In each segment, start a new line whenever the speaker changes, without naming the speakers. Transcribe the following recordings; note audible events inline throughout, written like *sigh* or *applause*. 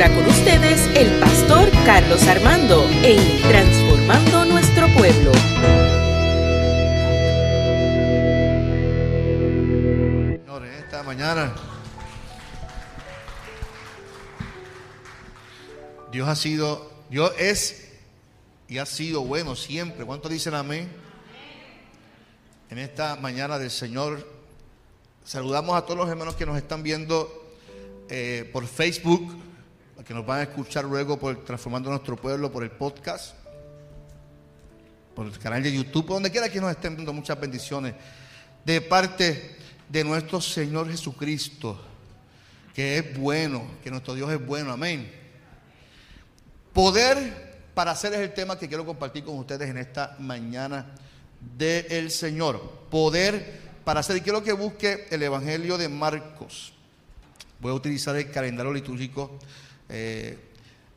ahora con ustedes el pastor Carlos Armando en Transformando Nuestro Pueblo.
Señores, esta mañana Dios ha sido, Dios es y ha sido bueno siempre. ¿Cuántos dicen amén? En esta mañana del Señor saludamos a todos los hermanos que nos están viendo eh, por Facebook, que nos van a escuchar luego por Transformando Nuestro Pueblo, por el podcast, por el canal de YouTube, por donde quiera que nos estén viendo, muchas bendiciones de parte de nuestro Señor Jesucristo, que es bueno, que nuestro Dios es bueno, amén. Poder para hacer es el tema que quiero compartir con ustedes en esta mañana del Señor. Poder para hacer. Y quiero que busque el Evangelio de Marcos. Voy a utilizar el calendario litúrgico. Eh,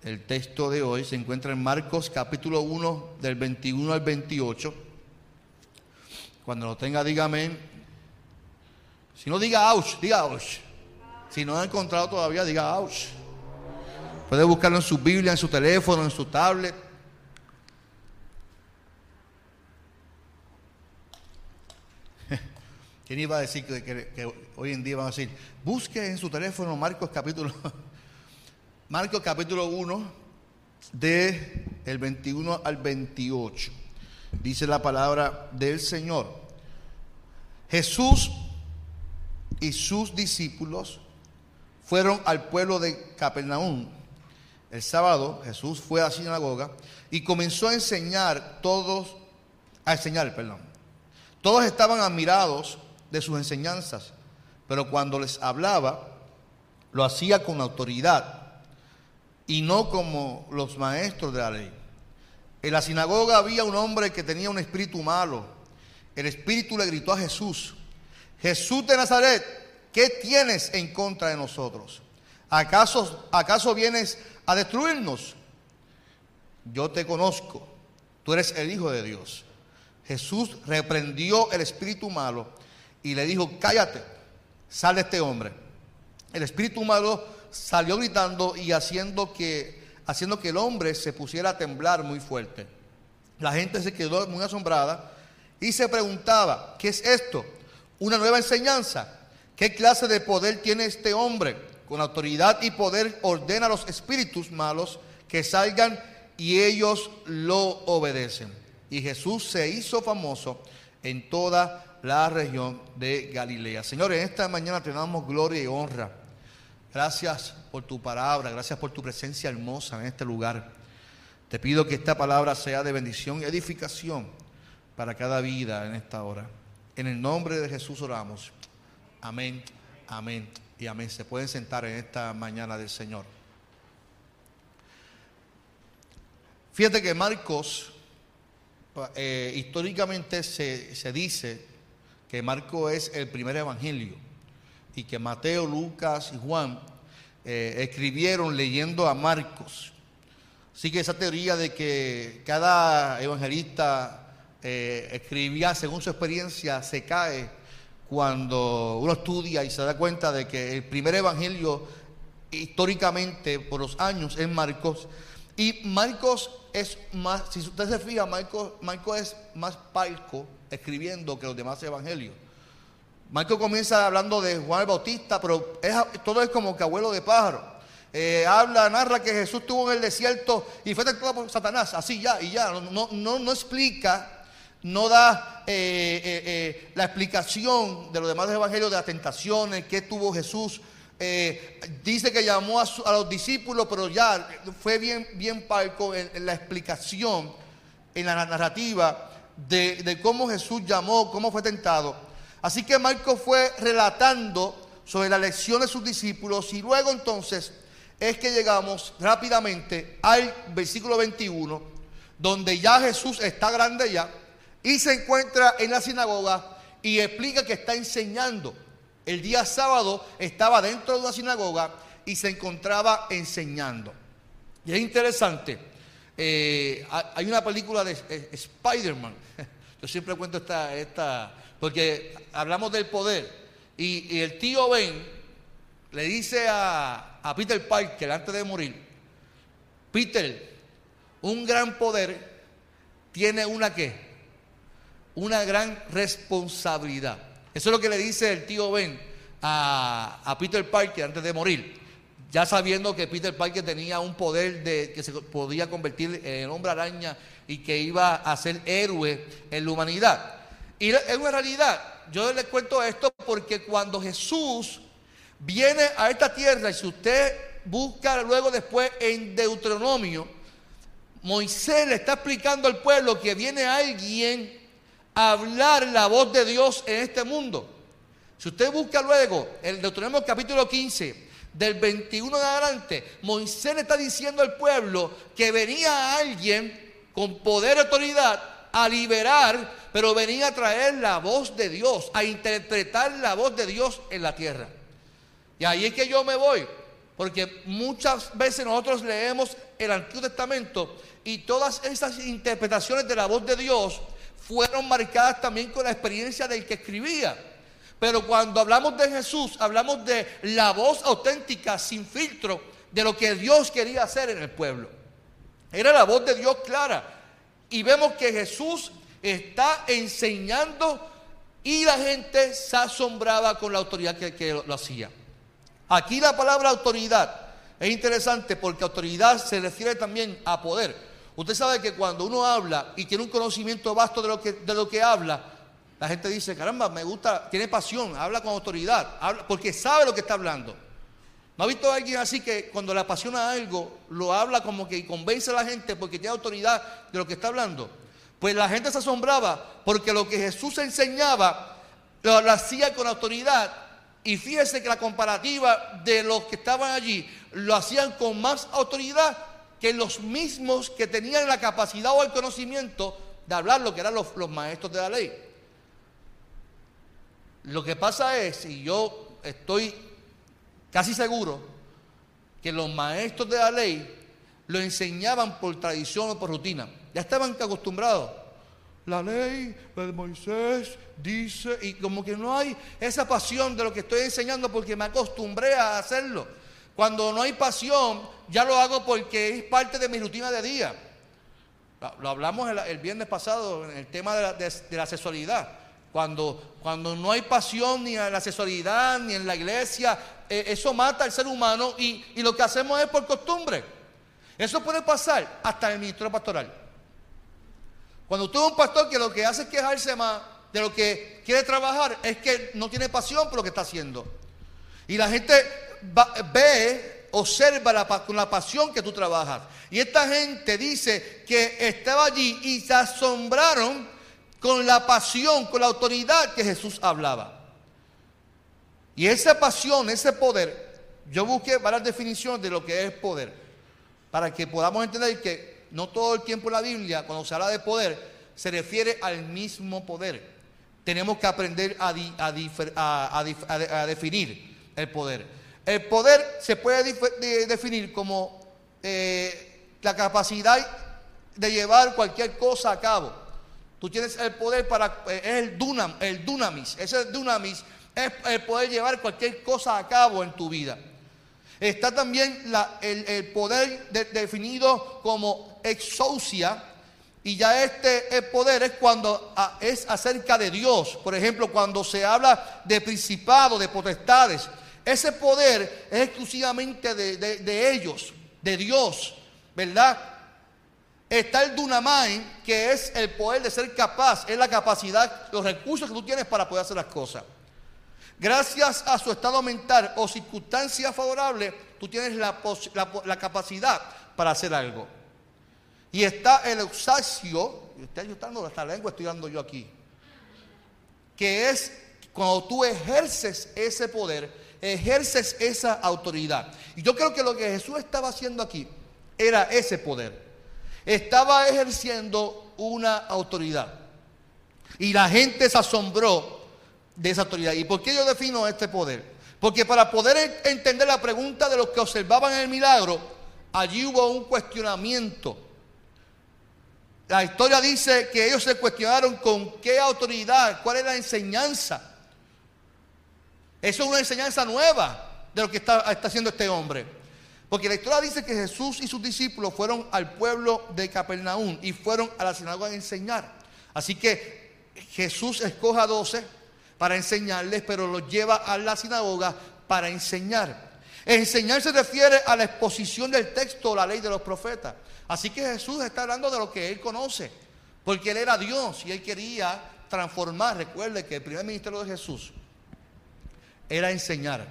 el texto de hoy se encuentra en Marcos capítulo 1 del 21 al 28. Cuando lo tenga, dígame. Si no diga ouch, diga ouch. Si no ha encontrado todavía, diga ouch. Puede buscarlo en su Biblia, en su teléfono, en su tablet. *laughs* ¿Quién iba a decir que, hoy en día van a decir, busque en su teléfono Marcos capítulo, Marcos capítulo 1, de el 21 al 28. Dice la palabra del Señor. Jesús y sus discípulos fueron al pueblo de Capernaum. El sábado Jesús fue a la sinagoga y comenzó a enseñar todos, a enseñar, perdón. Todos estaban admirados de sus enseñanzas, pero cuando les hablaba, lo hacía con autoridad y no como los maestros de la ley. En la sinagoga había un hombre que tenía un espíritu malo. El espíritu le gritó a Jesús, Jesús de Nazaret, ¿qué tienes en contra de nosotros? ¿Acaso, acaso vienes a destruirnos? Yo te conozco, tú eres el Hijo de Dios. Jesús reprendió el espíritu malo y le dijo, cállate, sale este hombre. El espíritu malo salió gritando y haciendo que, haciendo que el hombre se pusiera a temblar muy fuerte. La gente se quedó muy asombrada y se preguntaba, ¿qué es esto? ¿Una nueva enseñanza? ¿Qué clase de poder tiene este hombre? Con autoridad y poder ordena a los espíritus malos que salgan y ellos lo obedecen. Y Jesús se hizo famoso en toda la región de Galilea. Señores, esta mañana te damos gloria y honra. Gracias por tu palabra, gracias por tu presencia hermosa en este lugar. Te pido que esta palabra sea de bendición y edificación para cada vida en esta hora. En el nombre de Jesús oramos. Amén, amén y amén. Se pueden sentar en esta mañana del Señor. Fíjate que Marcos, eh, históricamente se, se dice que Marco es el primer evangelio y que Mateo, Lucas y Juan eh, escribieron leyendo a Marcos. Así que esa teoría de que cada evangelista eh, escribía según su experiencia se cae cuando uno estudia y se da cuenta de que el primer evangelio históricamente por los años es Marcos y Marcos es más, si usted se fija, Marcos, Marcos es más palco escribiendo que los demás evangelios. Marcos comienza hablando de Juan el Bautista, pero todo es como que abuelo de pájaro. Eh, habla, narra que Jesús estuvo en el desierto y fue tentado por Satanás, así ya y ya. No, no, no explica, no da eh, eh, la explicación de los demás evangelios de las tentaciones que tuvo Jesús. dice que llamó a, los discípulos, pero ya fue bien, bien palco en la explicación, en la narrativa de, cómo Jesús llamó, cómo fue tentado. Así que Marcos fue relatando sobre la lección de sus discípulos y luego entonces es que llegamos rápidamente al versículo 21, donde ya Jesús está grande ya y se encuentra en la sinagoga y explica que está enseñando. El día sábado estaba dentro de una sinagoga y se encontraba enseñando. Y es interesante eh, hay una película de eh, Spider-Man. *laughs* Yo siempre cuento esta, esta, porque hablamos del poder. Y, el tío Ben le dice a, a Peter Parker antes de morir, Peter, un gran poder tiene una qué? Una gran responsabilidad. Eso es lo que le dice el tío Ben a, a Peter Parker antes de morir ya sabiendo que Peter Parker tenía un poder de que se podía convertir en hombre araña y que iba a ser héroe en la humanidad. Y es una realidad. Yo les cuento esto porque cuando Jesús viene a esta tierra, y si usted busca luego después en Deuteronomio, Moisés le está explicando al pueblo que viene alguien a hablar la voz de Dios en este mundo. Si usted busca luego en Deuteronomio capítulo 15, del 21 de adelante, Moisés le está diciendo al pueblo que venía alguien con poder y autoridad a liberar, pero venía a traer la voz de Dios, a interpretar la voz de Dios en la tierra. Y ahí es que yo me voy, porque muchas veces nosotros leemos el Antiguo Testamento y todas esas interpretaciones de la voz de Dios fueron marcadas también con la experiencia del que escribía. Pero cuando hablamos de Jesús, hablamos de la voz auténtica, sin filtro, de lo que Dios quería hacer en el pueblo. Era la voz de Dios clara. Y vemos que Jesús está enseñando y la gente se asombraba con la autoridad que, lo, hacía. Aquí la palabra autoridad es interesante porque autoridad se refiere también a poder. Usted sabe que cuando uno habla y tiene un conocimiento vasto de lo que, de lo que habla, la gente dice, caramba, me gusta, tiene pasión, habla con autoridad, porque sabe lo que está hablando. ¿No ha visto a alguien así que cuando le apasiona algo, lo habla como que convence a la gente porque tiene autoridad de lo que está hablando? Pues la gente se asombraba porque lo que Jesús enseñaba lo, hacía con autoridad. Y fíjese que la comparativa de los que estaban allí lo hacían con más autoridad que los mismos que tenían la capacidad o el conocimiento de hablar lo que eran los maestros de la ley. Lo que pasa es, y yo estoy casi seguro, que los maestros de la ley lo enseñaban por tradición o por rutina. Ya estaban acostumbrados. La ley de Moisés dice, y como que no hay esa pasión de lo que estoy enseñando porque me acostumbré a hacerlo. Cuando no hay pasión, ya lo hago porque es parte de mi rutina de día. Lo hablamos el, viernes pasado en el tema de la sexualidad. Cuando, cuando no hay pasión ni en la sexualidad ni en la iglesia, eh, eso mata al ser humano y, lo que hacemos es por costumbre. Eso puede pasar hasta en el ministerio pastoral. Cuando usted es un pastor que lo que hace es quejarse más de lo que quiere trabajar, es que no tiene pasión por lo que está haciendo. Y la gente ve, observa con la pasión que tú trabajas. Y esta gente dice que estaba allí y se asombraron con la pasión, con la autoridad que Jesús hablaba. Y esa pasión, ese poder, yo busqué varias definiciones de lo que es poder, para que podamos entender que no todo el tiempo en la Biblia, cuando se habla de poder, se refiere al mismo poder. Tenemos que aprender a, definir el poder. El poder se puede definir como eh, la capacidad de llevar cualquier cosa a cabo. Tú tienes el poder para, eh, es el, dunam, el dunamis. Ese dunamis es el poder llevar cualquier cosa a cabo en tu vida. Está también el, poder definido como exousia. Y ya este poder es cuando es acerca de Dios. Por ejemplo, cuando se habla de principado, de potestades. Ese poder es exclusivamente de, de ellos, de Dios, ¿verdad? Está el Dunamai, que es el poder de ser capaz, es la capacidad, los recursos que tú tienes para poder hacer las cosas. Gracias a su estado mental o circunstancia favorable, tú tienes la, capacidad para hacer algo. Y está el eusacio, estoy ayudando esta lengua, estoy dando yo aquí, que es cuando tú ejerces ese poder, ejerces esa autoridad. Y yo creo que lo que Jesús estaba haciendo aquí era ese poder estaba ejerciendo una autoridad. Y la gente se asombró de esa autoridad. ¿Y por qué yo defino este poder? Porque para poder entender la pregunta de los que observaban el milagro, allí hubo un cuestionamiento. La historia dice que ellos se cuestionaron con qué autoridad, cuál es la enseñanza. Eso es una enseñanza nueva. de lo que está, está haciendo este hombre. Porque la historia dice que Jesús y sus discípulos fueron al pueblo de Capernaum y fueron a la sinagoga a enseñar. Así que Jesús escoja a doce para enseñarles, pero los lleva a la sinagoga para enseñar. Enseñar se refiere a la exposición del texto, la ley de los profetas. Así que Jesús está hablando de lo que él conoce, porque él era Dios y él quería transformar. Recuerde que el primer ministerio de Jesús era enseñar.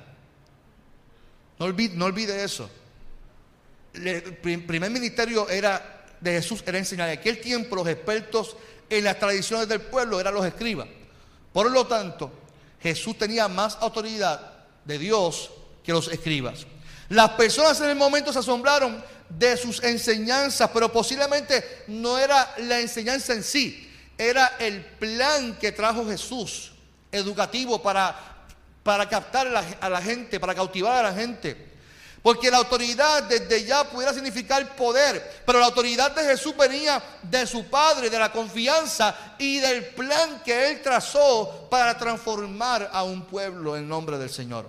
No olvide, eso el primer ministerio era de Jesús era enseñar. En aquel tiempo los expertos en las tradiciones del pueblo eran los escribas. Por lo tanto, Jesús tenía más autoridad de Dios que los escribas. Las personas en el momento se asombraron de sus enseñanzas, pero posiblemente no era la enseñanza en sí, era el plan que trajo Jesús, educativo para, para captar a la gente, para cautivar a la gente. Porque la autoridad desde ya pudiera significar poder, pero la autoridad de Jesús venía de su Padre, de la confianza y del plan que Él trazó para transformar a un pueblo en nombre del Señor.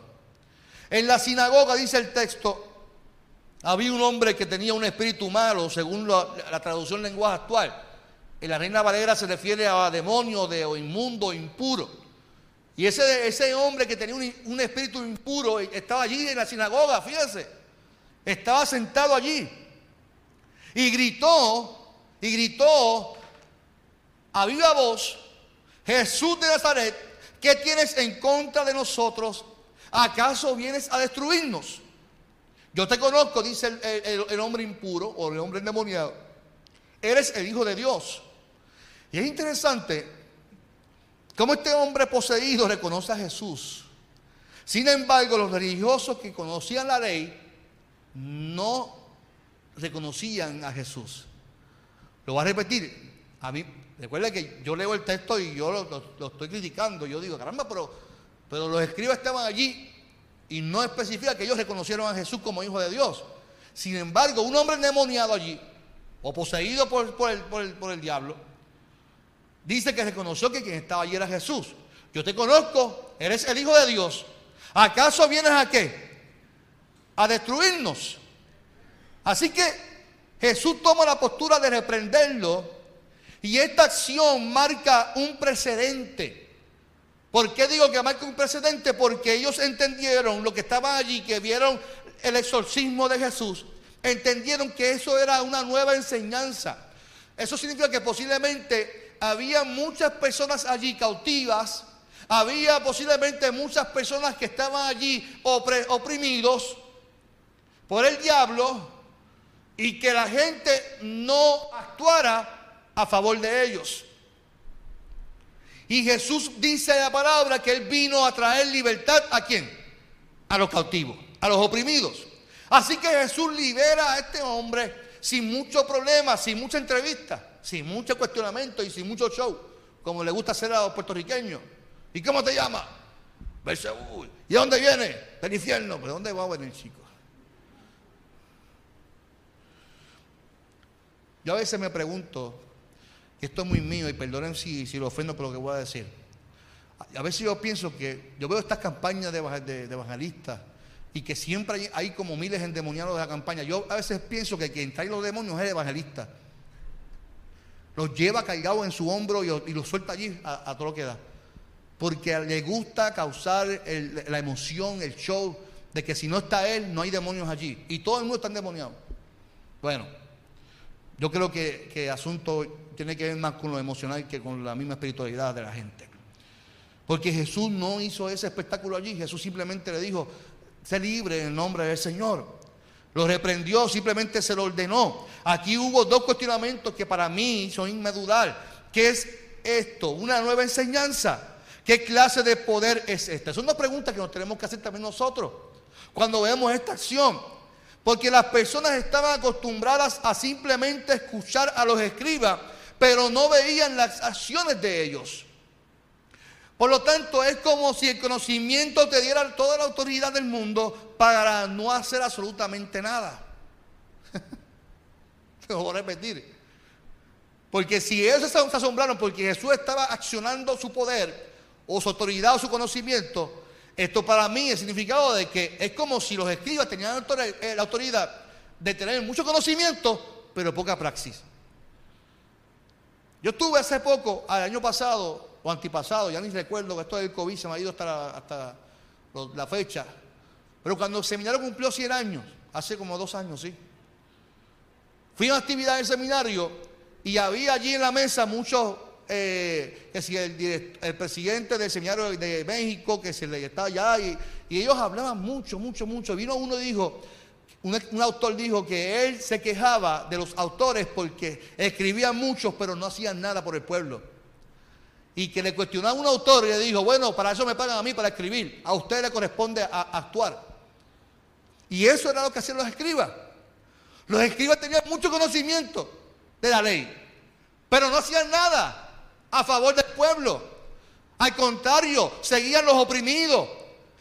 En la sinagoga, dice el texto, había un hombre que tenía un espíritu malo, según la, traducción lenguaje actual. En la Reina Valera se refiere a demonio, de, o inmundo, impuro. Y ese, ese hombre que tenía un, espíritu impuro estaba allí en la sinagoga, fíjense. Estaba sentado allí. Y gritó, y gritó a viva voz, Jesús de Nazaret, ¿qué tienes en contra de nosotros? ¿Acaso vienes a destruirnos? Yo te conozco, dice el, el hombre impuro o el hombre endemoniado. Eres el Hijo de Dios. Y es interesante ¿Cómo este hombre poseído reconoce a Jesús? Sin embargo, los religiosos que conocían la ley no reconocían a Jesús. Lo voy a repetir. A mí, recuerda que yo leo el texto y yo lo, estoy criticando. Yo digo, caramba, pero, pero los escribas estaban allí y no especifica que ellos reconocieron a Jesús como hijo de Dios. Sin embargo, un hombre endemoniado allí, o poseído por, por el diablo, Dice que reconoció que quien estaba allí era Jesús. Yo te conozco, eres el Hijo de Dios. ¿Acaso vienes a qué? A destruirnos. Así que Jesús toma la postura de reprenderlo y esta acción marca un precedente. ¿Por qué digo que marca un precedente? Porque ellos entendieron lo que estaba allí, que vieron el exorcismo de Jesús, entendieron que eso era una nueva enseñanza. Eso significa que posiblemente había muchas personas allí cautivas, había posiblemente muchas personas que estaban allí oprimidos por el diablo y que la gente no actuara a favor de ellos. Y Jesús dice en la palabra que Él vino a traer libertad a quién? A los cautivos, a los oprimidos. Así que Jesús libera a este hombre sin mucho problema, sin mucha entrevista sin mucho cuestionamiento y sin mucho show, como le gusta hacer a los puertorriqueños. ¿Y cómo te llamas? ¿Y de dónde viene? Del infierno. ¿Pero dónde va a venir, chicos? Yo a veces me pregunto, y esto es muy mío, y perdonen si, lo ofendo por lo que voy a decir. A veces yo pienso que, yo veo estas campañas de, evangelistas, y que siempre hay, hay, como miles endemoniados de la campaña. Yo a veces pienso que quien trae los demonios es el evangelista los lleva cargados en su hombro y, los suelta allí a, todo lo que da. Porque le gusta causar la emoción, el show, de que si no está él, no hay demonios allí. Y todo el mundo está endemoniado. Bueno, yo creo que, el asunto tiene que ver más con lo emocional que con la misma espiritualidad de la gente. Porque Jesús no hizo ese espectáculo allí. Jesús simplemente le dijo, sé libre en el nombre del Señor. Lo reprendió, simplemente se lo ordenó. Aquí hubo dos cuestionamientos que para mí son inmedudar. ¿Qué es esto? ¿Una nueva enseñanza? ¿Qué clase de poder es esta? Son dos preguntas que nos tenemos que hacer también nosotros cuando vemos esta acción. Porque las personas estaban acostumbradas a simplemente escuchar a los escribas, pero no veían las acciones de ellos. Por lo tanto, es como si el conocimiento te diera toda la autoridad del mundo para no hacer absolutamente nada. *laughs* Te voy a repetir. Porque si ellos se asombraron porque Jesús estaba accionando su poder o su autoridad o su conocimiento, Esto para mí es significado de que es como si los escribas tenían eh, la autoridad de tener mucho conocimiento, pero poca praxis. Yo estuve hace poco, al año pasado o antipasado, ya ni recuerdo que esto del COVID se me ha ido hasta hasta la fecha, pero cuando el seminario cumplió 100 años, hace como dos años, sí. Fui a una actividad del seminario y había allí en la mesa muchos, eh, que si el, el, presidente del seminario de México, que se le estaba allá, y, ellos hablaban mucho, mucho, mucho. Vino uno y dijo, un, un, autor dijo que él se quejaba de los autores porque escribían muchos, pero no hacían nada por el pueblo. Y que le cuestionaba a un autor y le dijo, bueno, para eso me pagan a mí, para escribir. A usted le corresponde actuar. Y eso era lo que hacían los escribas. Los escribas tenían mucho conocimiento de la ley, pero no hacían nada a favor del pueblo. Al contrario, seguían los oprimidos.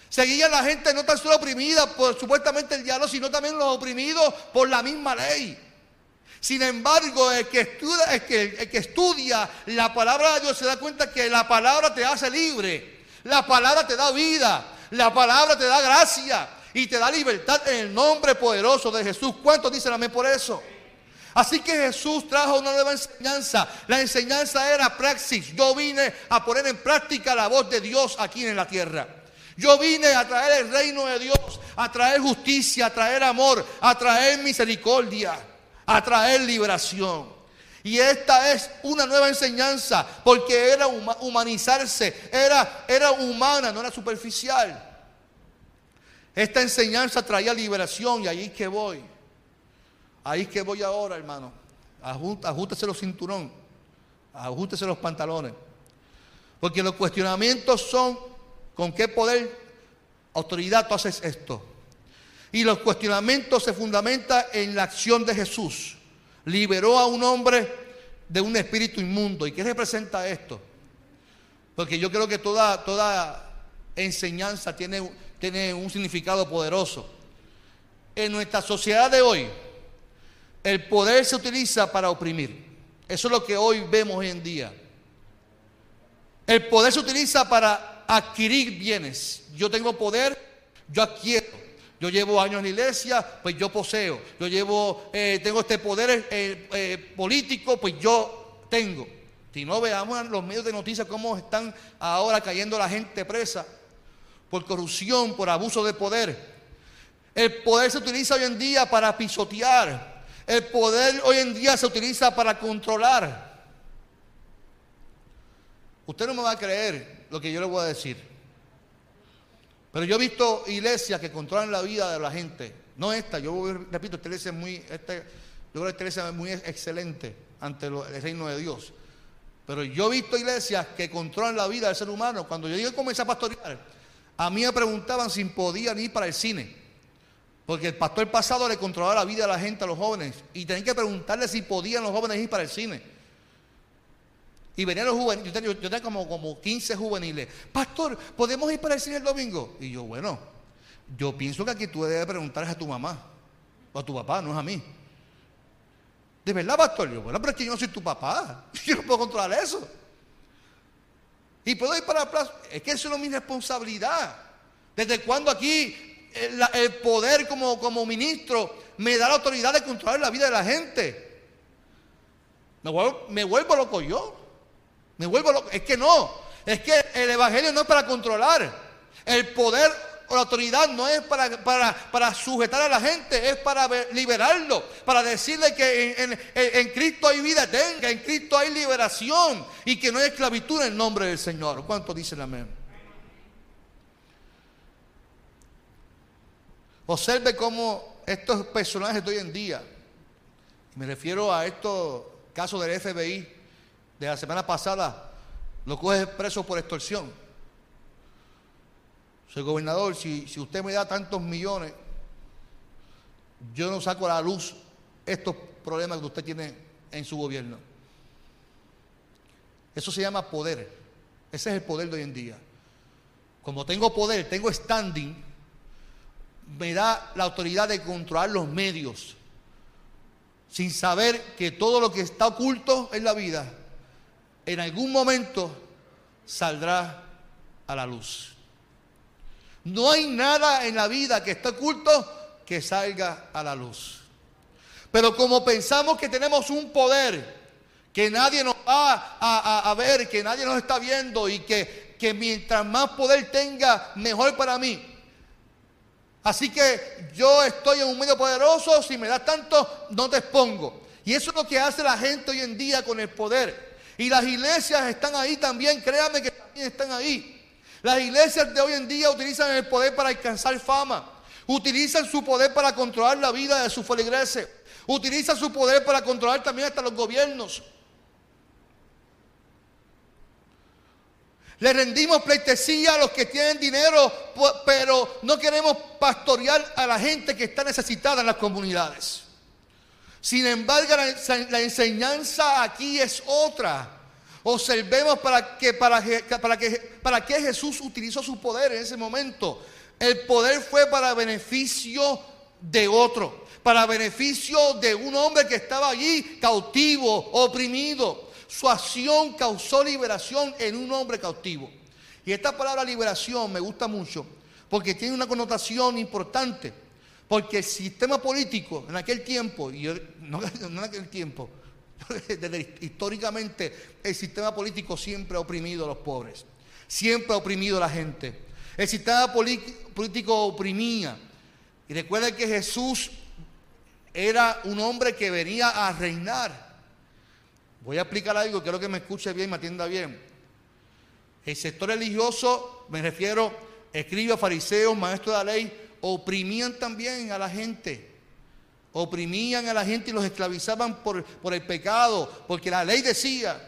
Seguían la gente no tan solo oprimida por supuestamente el diablo, sino también los oprimidos por la misma ley. Sin embargo, el que, estudia, el que, estudia la palabra de Dios se da cuenta que la palabra te hace libre. La palabra te da vida. La palabra te da gracia y te da libertad en el nombre poderoso de Jesús. ¿Cuántos dicen amén por eso? Así que Jesús trajo una nueva enseñanza. La enseñanza era praxis. Yo vine a poner en práctica la voz de Dios aquí en la tierra. Yo vine a traer el reino de Dios, a traer justicia, a traer amor, a traer misericordia, a traer liberación. Y esta es una nueva enseñanza, porque era humanizarse, era, era humana, no era superficial. Esta enseñanza traía liberación y ahí es que voy. Ahí es que voy ahora, hermano. Ajústese los cinturón, ajústese los pantalones. Porque los cuestionamientos son con qué poder, autoridad tú haces esto. Y los cuestionamientos se fundamentan en la acción de Jesús. Liberó a un hombre de un espíritu inmundo. ¿Y qué representa esto? Porque yo creo que toda, toda enseñanza tiene tiene un significado poderoso. En nuestra sociedad de hoy, el poder se utiliza para oprimir. Eso es lo que hoy vemos hoy en día. El poder se utiliza para adquirir bienes. Yo tengo poder, yo adquiero. Yo llevo años en la iglesia, pues yo poseo. Yo llevo, eh, tengo este poder eh, eh, político, pues yo tengo. Si no veamos los medios de noticias cómo están ahora cayendo la gente presa por corrupción, por abuso de poder. El poder se utiliza hoy en día para pisotear. El poder hoy en día se utiliza para controlar. Usted no me va a creer lo que yo le voy a decir. Pero yo he visto iglesias que controlan la vida de la gente. No esta, yo repito, esta iglesia es muy, es muy excelente ante el reino de Dios. Pero yo he visto iglesias que controlan la vida del ser humano. Cuando yo comencé a pastorear, a mí me preguntaban si podían ir para el cine. Porque el pastor pasado le controlaba la vida a la gente, a los jóvenes. Y tenían que preguntarle si podían los jóvenes ir para el cine. Y venían los juveniles. Yo tenía, como, como 15 juveniles. Pastor, ¿podemos ir para el cine el domingo? Y yo, bueno, yo pienso que aquí tú debes preguntarle a tu mamá. O a tu papá, no es a mí. ¿De verdad, pastor? Yo, bueno, pero es que yo no soy tu papá. *laughs* Yo no puedo controlar eso. Y puedo ir para la plaza. Es que eso no es mi responsabilidad. ¿Desde cuando aquí el, poder como, como, ministro me da la autoridad de controlar la vida de la gente? Me vuelvo, me vuelvo loco yo. Me vuelvo. Es que no. Es que el evangelio no es para controlar. El poder la autoridad no es para, para, sujetar a la gente, es para liberarlo, para decirle que en, Cristo hay vida eterna, que en Cristo hay liberación y que no hay esclavitud en el nombre del Señor. ¿Cuánto dicen amén? Observe cómo estos personajes de hoy en día, me refiero a estos casos del FBI de la semana pasada, lo coge preso por extorsión. Soy gobernador, si, si usted me da tantos millones, yo no saco a la luz estos problemas que usted tiene en su gobierno. Eso se llama poder. Ese es el poder de hoy en día. Como tengo poder, tengo standing, me da la autoridad de controlar los medios, sin saber que todo lo que está oculto en la vida, en algún momento saldrá a la luz. No hay nada en la vida que está oculto que salga a la luz. Pero como pensamos que tenemos un poder que nadie nos va a, ver, que nadie nos está viendo y que, que mientras más poder tenga, mejor para mí. Así que yo estoy en un medio poderoso, si me das tanto, no te expongo. Y eso es lo que hace la gente hoy en día con el poder. Y las iglesias están ahí también, créanme que también están ahí. Las iglesias de hoy en día utilizan el poder para alcanzar fama. Utilizan su poder para controlar la vida de sus feligreses. Utilizan su poder para controlar también hasta los gobiernos. Le rendimos pleitesía a los que tienen dinero, pero no queremos pastorear a la gente que está necesitada en las comunidades. Sin embargo, la, enseñanza aquí es otra. Observemos para que, para, para, que, para que Jesús utilizó su poder en ese momento. El poder fue para beneficio de otro, para beneficio de un hombre que estaba allí cautivo, oprimido su acción causó liberación en un hombre cautivo. Y esta palabra liberación me gusta mucho porque tiene una connotación importante. Porque el sistema político en aquel tiempo, y *laughs* no, en aquel tiempo, *laughs* históricamente el sistema político siempre ha oprimido a los pobres, siempre ha oprimido a la gente. El sistema político oprimía. Y recuerden que Jesús era un hombre que venía a reinar. Voy a explicar algo, quiero que me escuche bien y me atienda bien. El sector religioso, me refiero, escribas, fariseos, maestros de la ley, oprimían también a la gente. Oprimían a la gente y los esclavizaban por, por el pecado, porque la ley decía.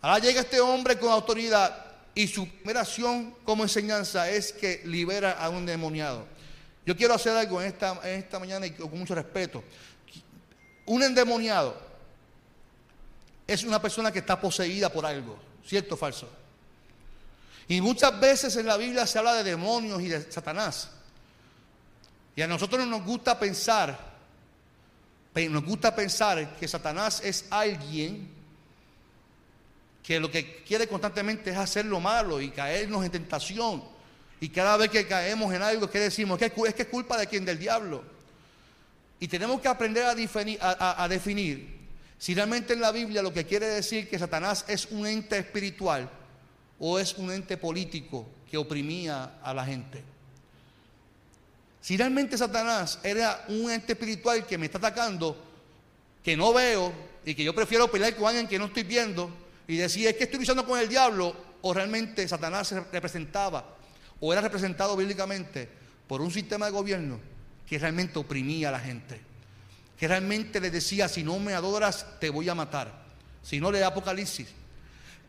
Ahora llega este hombre con autoridad y su primera acción como enseñanza es que libera a un demoniado. Yo quiero hacer algo en esta, en esta mañana y con mucho respeto. Un endemoniado es una persona que está poseída por algo, ¿cierto o falso? Y muchas veces en la Biblia se habla de demonios y de Satanás. Y a nosotros nos gusta pensar, nos gusta pensar que Satanás es alguien que lo que quiere constantemente es hacer lo malo y caernos en tentación. Y cada vez que caemos en algo, ¿qué decimos? Es que es culpa de quien? Del diablo. Y tenemos que aprender a, a definir si realmente en la Biblia lo que quiere decir que Satanás es un ente espiritual o es un ente político que oprimía a la gente. Si realmente Satanás era un ente espiritual que me está atacando, que no veo y que yo prefiero pelear con alguien que no estoy viendo y decir es que estoy luchando con el diablo, o realmente Satanás se representaba o era representado bíblicamente por un sistema de gobierno que realmente oprimía a la gente que realmente le decía, si no me adoras, te voy a matar. Si no, le da Apocalipsis.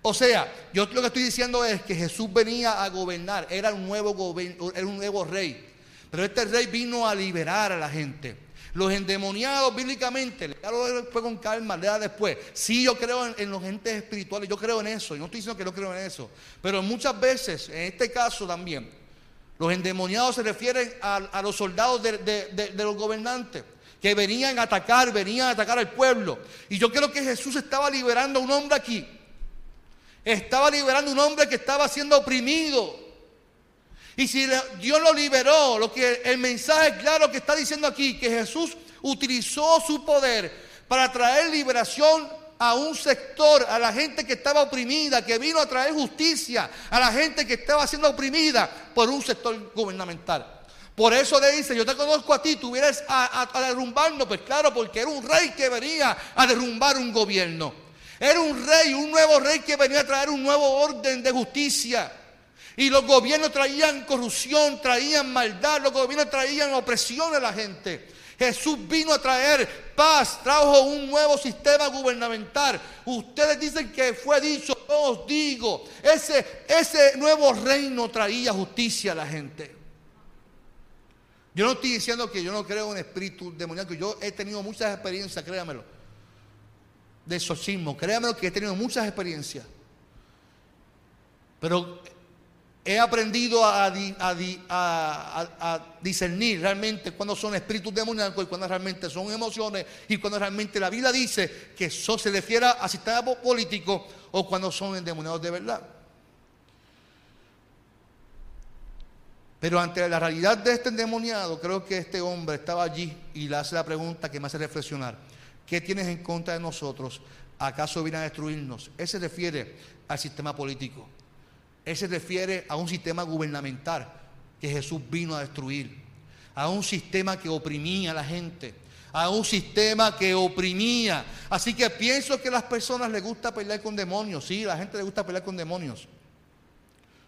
O sea, yo lo que estoy diciendo es que Jesús venía a gobernar, era un nuevo, era un nuevo rey. Pero este rey vino a liberar a la gente. Los endemoniados bíblicamente, léalo después con calma, lea después. Sí, yo creo en, los entes espirituales, yo creo en eso, y no estoy diciendo que no creo en eso. Pero muchas veces, en este caso también, los endemoniados se refieren a, los soldados de los gobernantes que venían a atacar, venían a atacar al pueblo. Y yo creo que Jesús estaba liberando a un hombre aquí. Estaba liberando a un hombre que estaba siendo oprimido. Y si Dios lo liberó, lo que el mensaje claro que está diciendo aquí, que Jesús utilizó su poder para traer liberación a un sector, a la gente que estaba oprimida, que vino a traer justicia, a la gente que estaba siendo oprimida por un sector gubernamental. Por eso le dice, yo te conozco a ti, tú vienes a, derrumbarlo. Pues claro, porque era un rey que venía a derrumbar un gobierno. Era un rey, un nuevo rey que venía a traer un nuevo orden de justicia. Y los gobiernos traían corrupción, traían maldad, los gobiernos traían opresión a la gente. Jesús vino a traer paz, trajo un nuevo sistema gubernamental. Ustedes dicen que fue dicho, yo os digo, ese, ese nuevo reino traía justicia a la gente. Yo no estoy diciendo que yo no creo en espíritu demoníaco. Yo he tenido muchas experiencias, créamelo, de exorcismo. Créamelo que he tenido muchas experiencias. Pero he aprendido a, discernir realmente cuándo son espíritus demoníacos y cuándo realmente son emociones y cuándo realmente la Biblia dice que eso se refiere a sistema político o cuando son endemoniados de verdad. Pero ante la realidad de este endemoniado, creo que este hombre estaba allí y le hace la pregunta que me hace reflexionar. ¿Qué tienes en contra de nosotros? ¿Acaso viene a destruirnos? Él se refiere al sistema político. Él se refiere a un sistema gubernamental que Jesús vino a destruir. A un sistema que oprimía a la gente. A un sistema que oprimía. Así que pienso que a las personas les gusta pelear con demonios. Sí, a la gente le gusta pelear con demonios.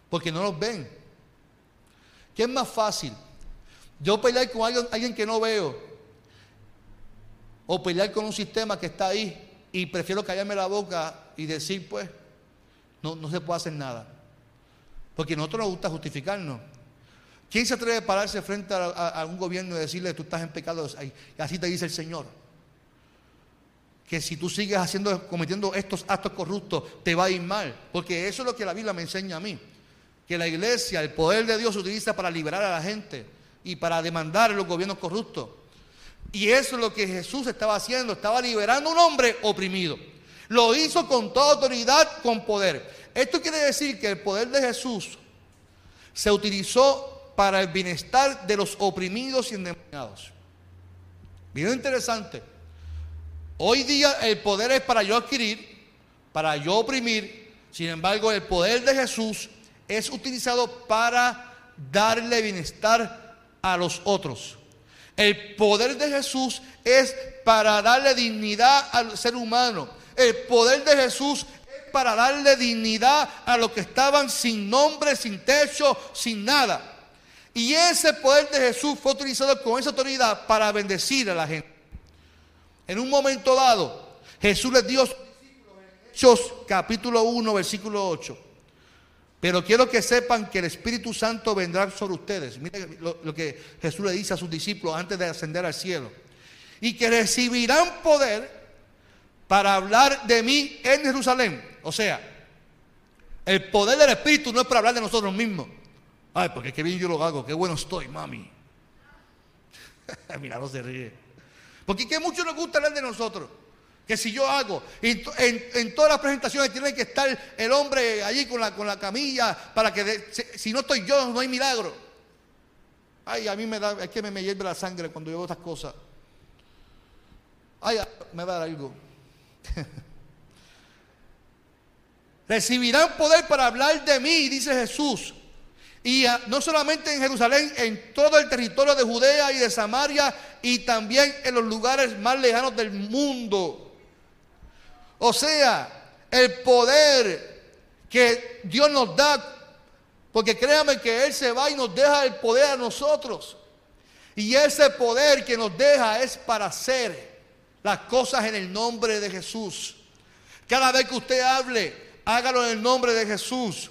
Porque no los ven. ¿Qué es más fácil? Yo pelear con alguien, alguien que no veo. O pelear con un sistema que está ahí y prefiero callarme la boca y decir, pues, no, no se puede hacer nada. Porque nosotros nos gusta justificarnos. ¿Quién se atreve a pararse frente a, un gobierno y decirle, tú estás en pecado? Y así te dice el Señor. Que si tú sigues haciendo, cometiendo estos actos corruptos, te va a ir mal. Porque eso es lo que la Biblia me enseña a mí. Que la iglesia, el poder de Dios se utiliza para liberar a la gente y para demandar a los gobiernos corruptos. Y eso es lo que Jesús estaba haciendo, estaba liberando a un hombre oprimido. Lo hizo con toda autoridad, con poder. Esto quiere decir que el poder de Jesús se utilizó para el bienestar de los oprimidos y endemoniados. Bien interesante. Hoy día el poder es para yo adquirir, para yo oprimir. Sin embargo, el poder de Jesús es utilizado para darle bienestar a los otros. El poder de Jesús es para darle dignidad al ser humano. El poder de Jesús es para darle dignidad a los que estaban sin nombre, sin techo, sin nada. Y ese poder de Jesús fue utilizado con esa autoridad para bendecir a la gente. En un momento dado, Jesús les dio Hechos capítulo 1, versículo 8. Pero quiero que sepan que el Espíritu Santo vendrá sobre ustedes. Miren lo, que Jesús le dice a sus discípulos antes de ascender al cielo. Y que recibirán poder para hablar de mí en Jerusalén. O sea, el poder del Espíritu no es para hablar de nosotros mismos. Ay, porque qué bien yo lo hago, qué bueno estoy, mami. *laughs* Mira, no se ríe. Porque que mucho nos gusta hablar de nosotros que si yo hago, en, en, todas las presentaciones tiene que estar el hombre allí con la, camilla para que si, no estoy yo no hay milagro. Ay, a mí me da, es que me, me hierve la sangre cuando yo veo estas cosas. Ay, me va a dar algo. *laughs* Recibirán poder para hablar de mí, dice Jesús. Y no solamente en Jerusalén, en todo el territorio de Judea y de Samaria y también en los lugares más lejanos del mundo. O sea, el poder que Dios nos da, porque créame que Él se va y nos deja el poder a nosotros. Y ese poder que nos deja es para hacer las cosas en el nombre de Jesús. Cada vez que usted hable, hágalo en el nombre de Jesús.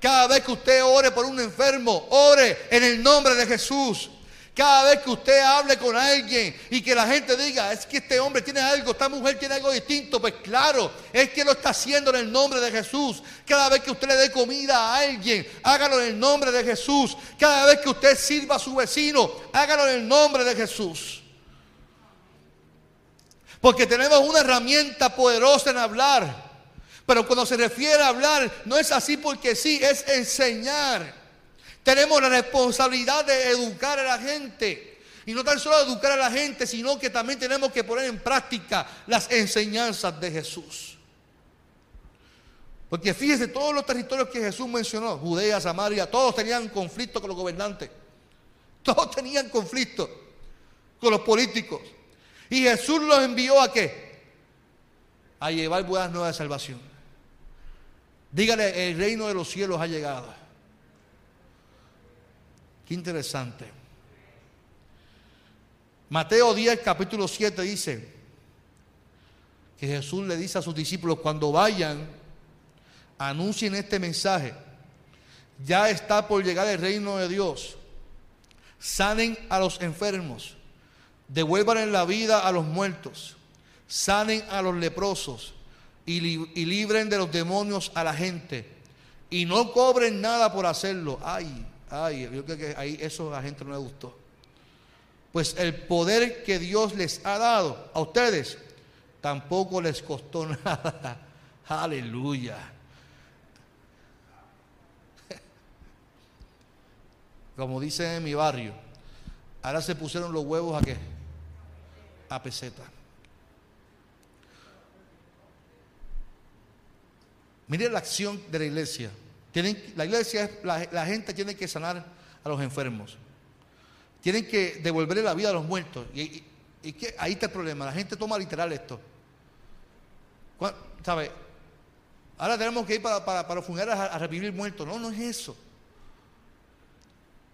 Cada vez que usted ore por un enfermo, ore en el nombre de Jesús. Cada vez que usted hable con alguien y que la gente diga, es que este hombre tiene algo, esta mujer tiene algo distinto, pues claro, es que lo está haciendo en el nombre de Jesús. Cada vez que usted le dé comida a alguien, hágalo en el nombre de Jesús. Cada vez que usted sirva a su vecino, hágalo en el nombre de Jesús. Porque tenemos una herramienta poderosa en hablar. Pero cuando se refiere a hablar, no es así porque sí, es enseñar. Tenemos la responsabilidad de educar a la gente. Y no tan solo educar a la gente, sino que también tenemos que poner en práctica las enseñanzas de Jesús. Porque fíjese, todos los territorios que Jesús mencionó, Judea, Samaria, todos tenían conflicto con los gobernantes. *laughs* Todos tenían conflicto con los políticos. Y Jesús los envió a qué? A llevar buenas nuevas de salvación. Dígale, el reino de los cielos ha llegado interesante. Mateo 10, capítulo 7 dice que Jesús le dice a sus discípulos, cuando vayan, anuncien este mensaje. Ya está por llegar el reino de Dios. Sanen a los enfermos. Devuelvan en la vida a los muertos. Sanen a los leprosos. Y, libren de los demonios a la gente. Y no cobren nada por hacerlo. Ay, Ay, yo creo que ahí eso a la gente no le gustó. Pues el poder que Dios les ha dado a ustedes tampoco les costó *laughs* nada. Aleluya. como dicen en mi barrio, ahora se pusieron los huevos a qué? A peseta. Mire la acción de la iglesia. La iglesia, la, la gente tiene que sanar a los enfermos. Tienen que devolverle la vida a los muertos. Y, que ahí está el problema. La gente toma literal esto. ¿Sabe? Ahora tenemos que ir para, para, para a, a, revivir muertos. No, no es eso.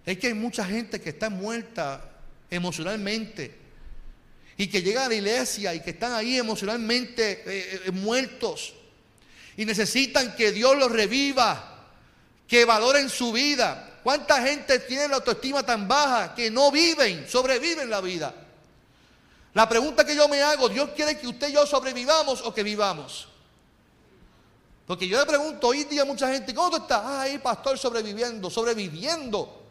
Es que hay mucha gente que está muerta emocionalmente y que llega a la iglesia y que están ahí emocionalmente eh, eh, muertos y necesitan que Dios los reviva, que valoren su vida. ¿Cuánta gente tiene la autoestima tan baja que no viven, sobreviven la vida? La pregunta que yo me hago, ¿Dios quiere que usted y yo sobrevivamos o que vivamos? Porque yo le pregunto hoy día a mucha gente, ¿cómo tú estás? Ay, pastor, sobreviviendo, sobreviviendo.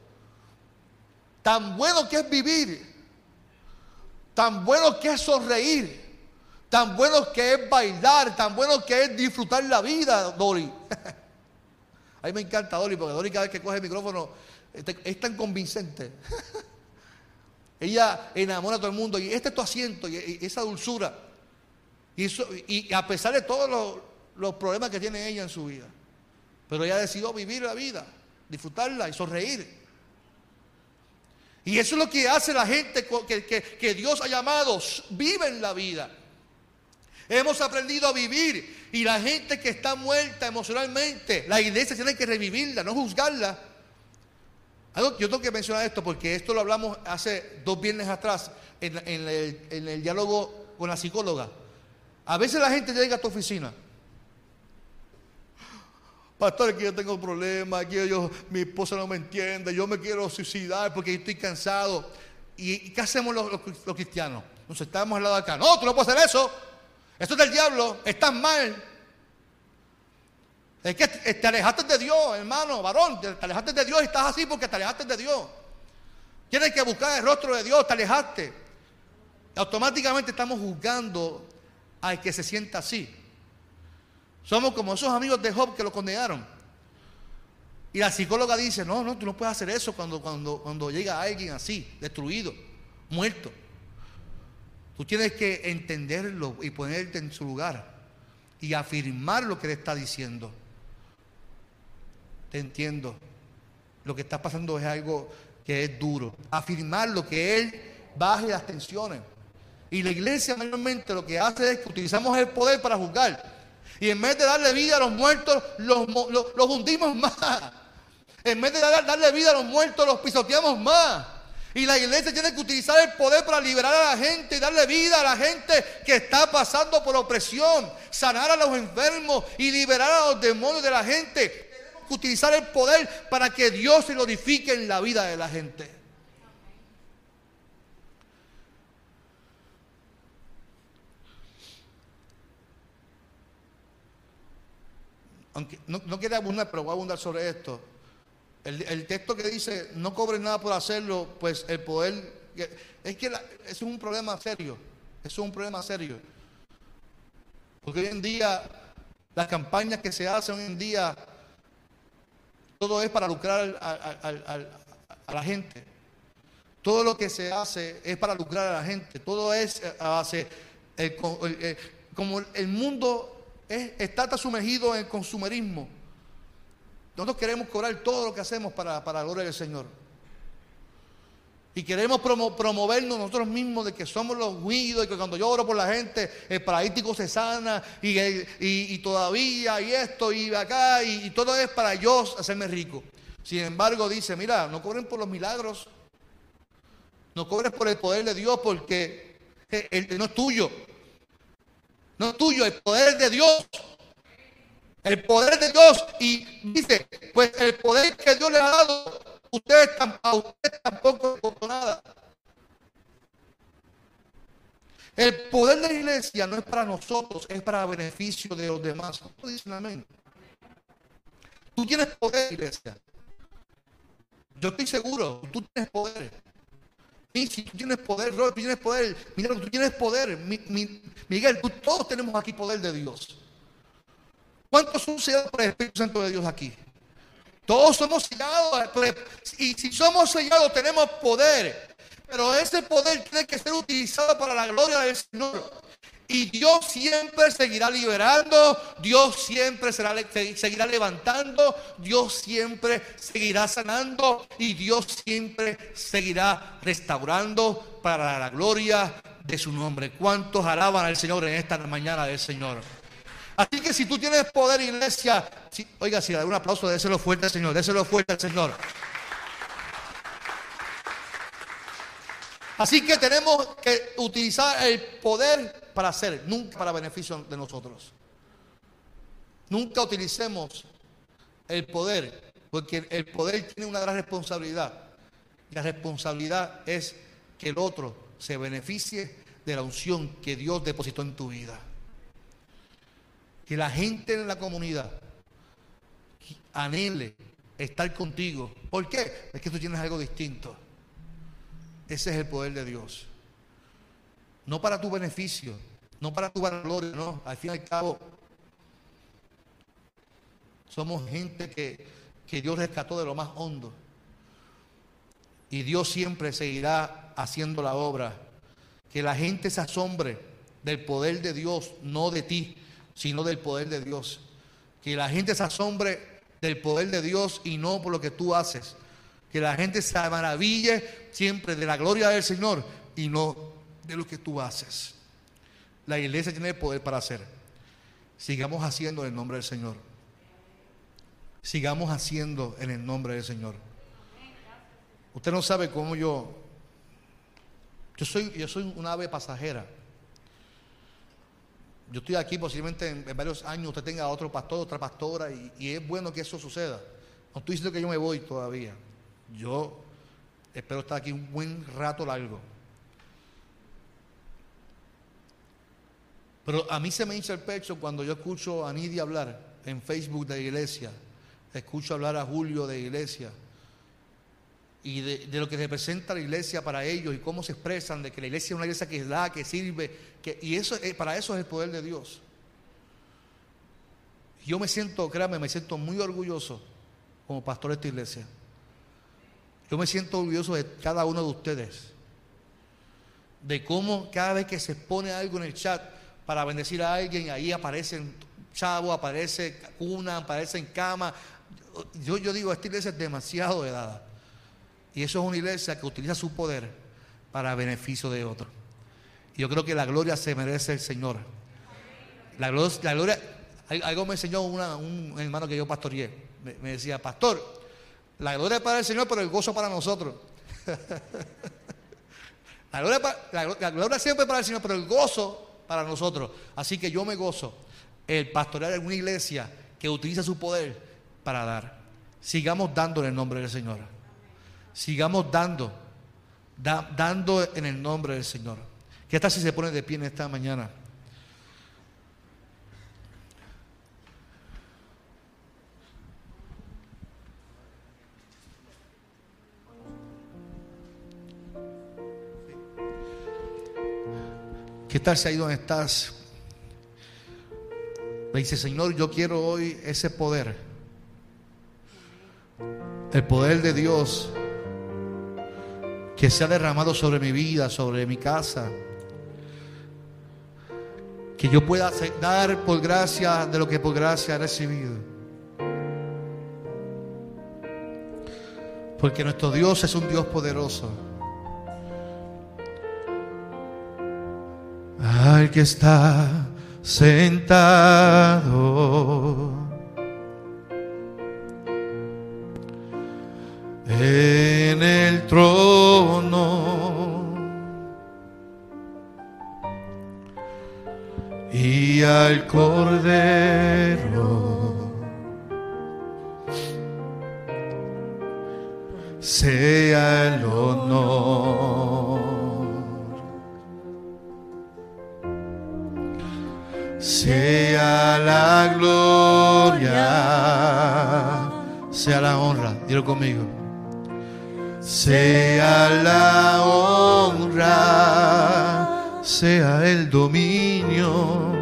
Tan bueno que es vivir, tan bueno que es sonreír, tan bueno que es bailar, tan bueno que es disfrutar la vida, Dori. *laughs* A mí me encanta Dori, porque Dori cada vez que coge el micrófono este, es tan convincente. *laughs* Ella enamora a todo el mundo y este es tu asiento y esa dulzura. Y, a pesar de todos los, problemas que tiene ella en su vida, pero ella decidió vivir la vida, disfrutarla y sonreír. Y eso es lo que hace la gente que, que, Dios ha llamado, viven la vida. Hemos aprendido a vivir y la gente que está muerta emocionalmente, la iglesia tiene que revivirla, no juzgarla. Yo tengo que mencionar esto porque esto lo hablamos hace dos viernes atrás en, el, diálogo con la psicóloga. A veces la gente llega a tu oficina. Pastor, que yo tengo problemas, que yo, mi esposa no me entiende, yo me quiero suicidar porque estoy cansado. ¿Y, qué hacemos los cristianos? Nos estamos al lado de acá. No, tú no puedes hacer eso. Esto es del diablo, estás mal. Es que te alejaste de Dios, hermano, varón, te alejaste de Dios y estás así porque te alejaste de Dios. Tienes que buscar el rostro de Dios, te alejaste. Automáticamente estamos juzgando al que se sienta así. Somos como esos amigos de Job que lo condenaron. Y la psicóloga dice, no, no, tú no puedes hacer eso cuando, cuando, cuando llega alguien así, destruido, muerto. Tú tienes que entenderlo y ponerte en su lugar y afirmar lo que le está diciendo. Te entiendo. Lo que está pasando es algo que es duro. Afirmar lo que Él baje las tensiones. Y la iglesia mayormente lo que hace es que utilizamos el poder para juzgar. Y en vez de darle vida a los muertos, los, los hundimos *laughs* más. En vez de darle vida a los muertos, los pisoteamos más. Y la iglesia tiene que utilizar el poder para liberar a la gente y darle vida a la gente que está pasando por opresión, sanar a los enfermos y liberar a los demonios de la gente. Tenemos que utilizar el poder para que Dios se glorifique en la vida de la gente. Aunque no, no quiero abundar, pero voy a abundar sobre esto. El, texto que dice no cobres nada por hacerlo, pues el poder. Es que es un problema serio. Es un problema serio. Porque hoy en día, las campañas que se hacen hoy en día, todo es para lucrar a la gente. Todo lo que se hace es para lucrar a la gente. Todo es eh, hace, como el mundo está sumergido en consumerismo. Nosotros queremos cobrar todo lo que hacemos para, para la gloria del Señor. Y queremos promovernos nosotros mismos de que somos los huidos y que cuando yo oro por la gente, el paralítico se sana y, todavía y esto y acá y, todo es para yo hacerme rico. Sin embargo, dice, mira, no cobren por los milagros, no cobres por el poder de Dios porque no es tuyo. No es tuyo, el poder de Dios el poder de Dios y dice, pues el poder que Dios le ha dado, ustedes, a ustedes tampoco le nada. El poder de la iglesia no es para nosotros, es para beneficio de los demás. dicen amén? Tú tienes poder, iglesia. Yo estoy seguro, tú tienes poder. si tú tienes poder, Robert, tú tienes poder. Mira, tú tienes poder. Miguel, tú, todos tenemos aquí poder de Dios. ¿Cuántos son sellados por el Espíritu Santo de Dios aquí? Todos somos sellados. Pues, y si somos sellados tenemos poder. Pero ese poder tiene que ser utilizado para la gloria del Señor. Y Dios siempre seguirá liberando, Dios siempre será, seguirá levantando, Dios siempre seguirá sanando y Dios siempre seguirá restaurando para la gloria de su nombre. ¿Cuántos alaban al Señor en esta mañana del Señor? Así que si tú tienes poder, iglesia, oiga, si da un aplauso, déselo fuerte al Señor, déselo fuerte al Señor. Así que tenemos que utilizar el poder para hacer, nunca para beneficio de nosotros. Nunca utilicemos el poder, porque el poder tiene una gran responsabilidad. La responsabilidad es que el otro se beneficie de la unción que Dios depositó en tu vida. Que la gente en la comunidad anhele estar contigo. ¿Por qué? Es que tú tienes algo distinto. Ese es el poder de Dios. No para tu beneficio, no para tu gloria, no. Al fin y al cabo, somos gente que, que Dios rescató de lo más hondo. Y Dios siempre seguirá haciendo la obra. Que la gente se asombre del poder de Dios, no de ti, sino del poder de Dios. Que la gente se asombre del poder de Dios y no por lo que tú haces. Que la gente se maraville siempre de la gloria del Señor y no de lo que tú haces. La iglesia tiene el poder para hacer. Sigamos haciendo en el nombre del Señor. Sigamos haciendo en el nombre del Señor. Usted no sabe cómo yo. Yo soy, yo soy una ave pasajera. Yo estoy aquí posiblemente en, varios años usted tenga otro pastor, otra pastora, y, es bueno que eso suceda. No estoy diciendo que yo me voy todavía. Yo espero estar aquí un buen rato largo. Pero a mí se me hincha el pecho cuando yo escucho a Nidia hablar en Facebook de iglesia, escucho hablar a Julio de iglesia y de, lo que representa la iglesia para ellos y cómo se expresan de que la iglesia es una iglesia que da, que sirve, y eso para eso es el poder de Dios. Yo me siento, créame, me siento muy orgulloso como pastor de esta iglesia. Yo me siento orgulloso de cada uno de ustedes. De cómo cada vez que se pone algo en el chat para bendecir a alguien, ahí aparecen chavos, aparece cuna, aparecen cama. Yo, yo digo, esta iglesia es demasiado de dada. Y eso es una iglesia que utiliza su poder para beneficio de otros. Y yo creo que la gloria se merece el Señor. La gloria, la gloria algo me enseñó un hermano que yo pastoreé. me decía, pastor, la gloria es para el Señor, pero el gozo para nosotros. *laughs* la, gloria, la, gloria siempre para el Señor, pero el gozo para nosotros. Así que yo me gozo el pastorear en una iglesia que utiliza su poder para dar. Sigamos dando en el nombre del Señor. Sigamos dando, dando en el nombre del Señor. ¿Qué tal si se pone de pie en esta mañana? ¿Qué tal si ahí donde estás? Dice, Señor, yo quiero hoy ese poder. El poder de Dios que se ha derramado sobre mi vida, sobre mi casa. Que yo pueda dar por gracia de lo que por gracia he recibido. Porque nuestro Dios es un Dios poderoso. al que está sentado en el trono. Y al cordero sea el honor. Sea la gloria, sea la honra, dilo conmigo sea la honra, sea el dominio,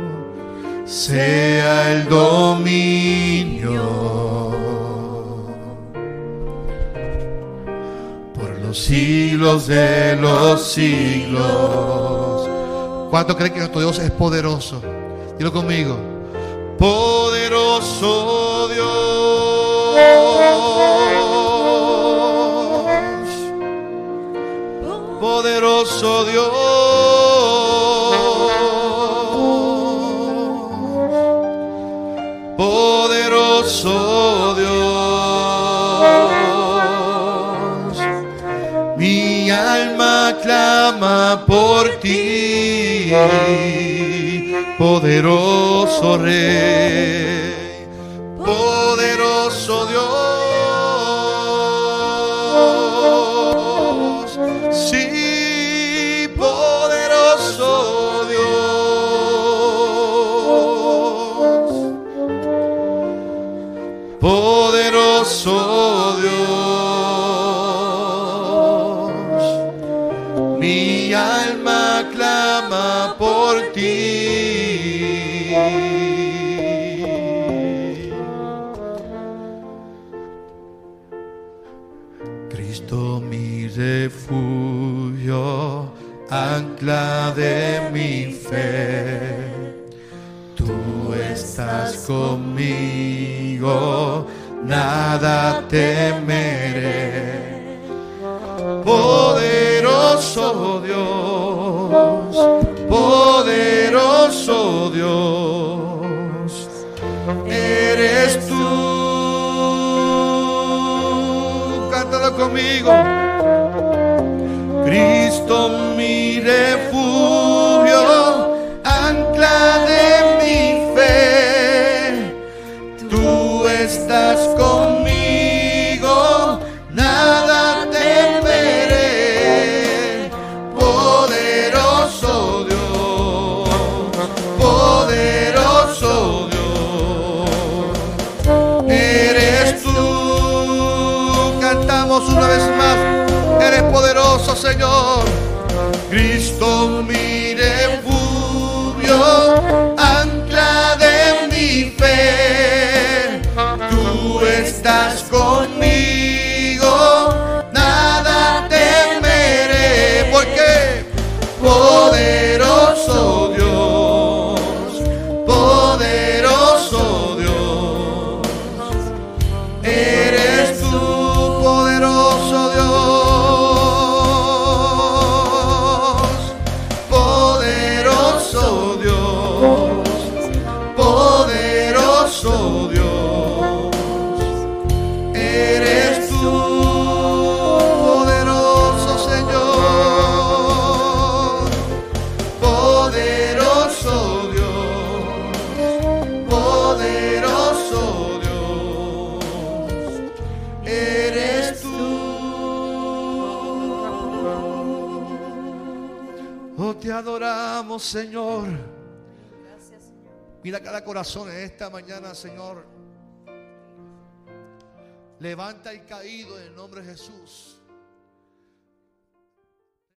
sea el dominio. Por los siglos de los siglos. ¿Cuánto creen que nuestro Dios es poderoso? Dilo conmigo. Poderoso Dios poderoso Dios, poderoso Dios, mi alma clama por ti, poderoso Rey. una vez más. Eres poderoso, Señor. Cristo mío. Señor. Mira cada corazón en esta mañana, Señor. Levanta el caído en el nombre de Jesús.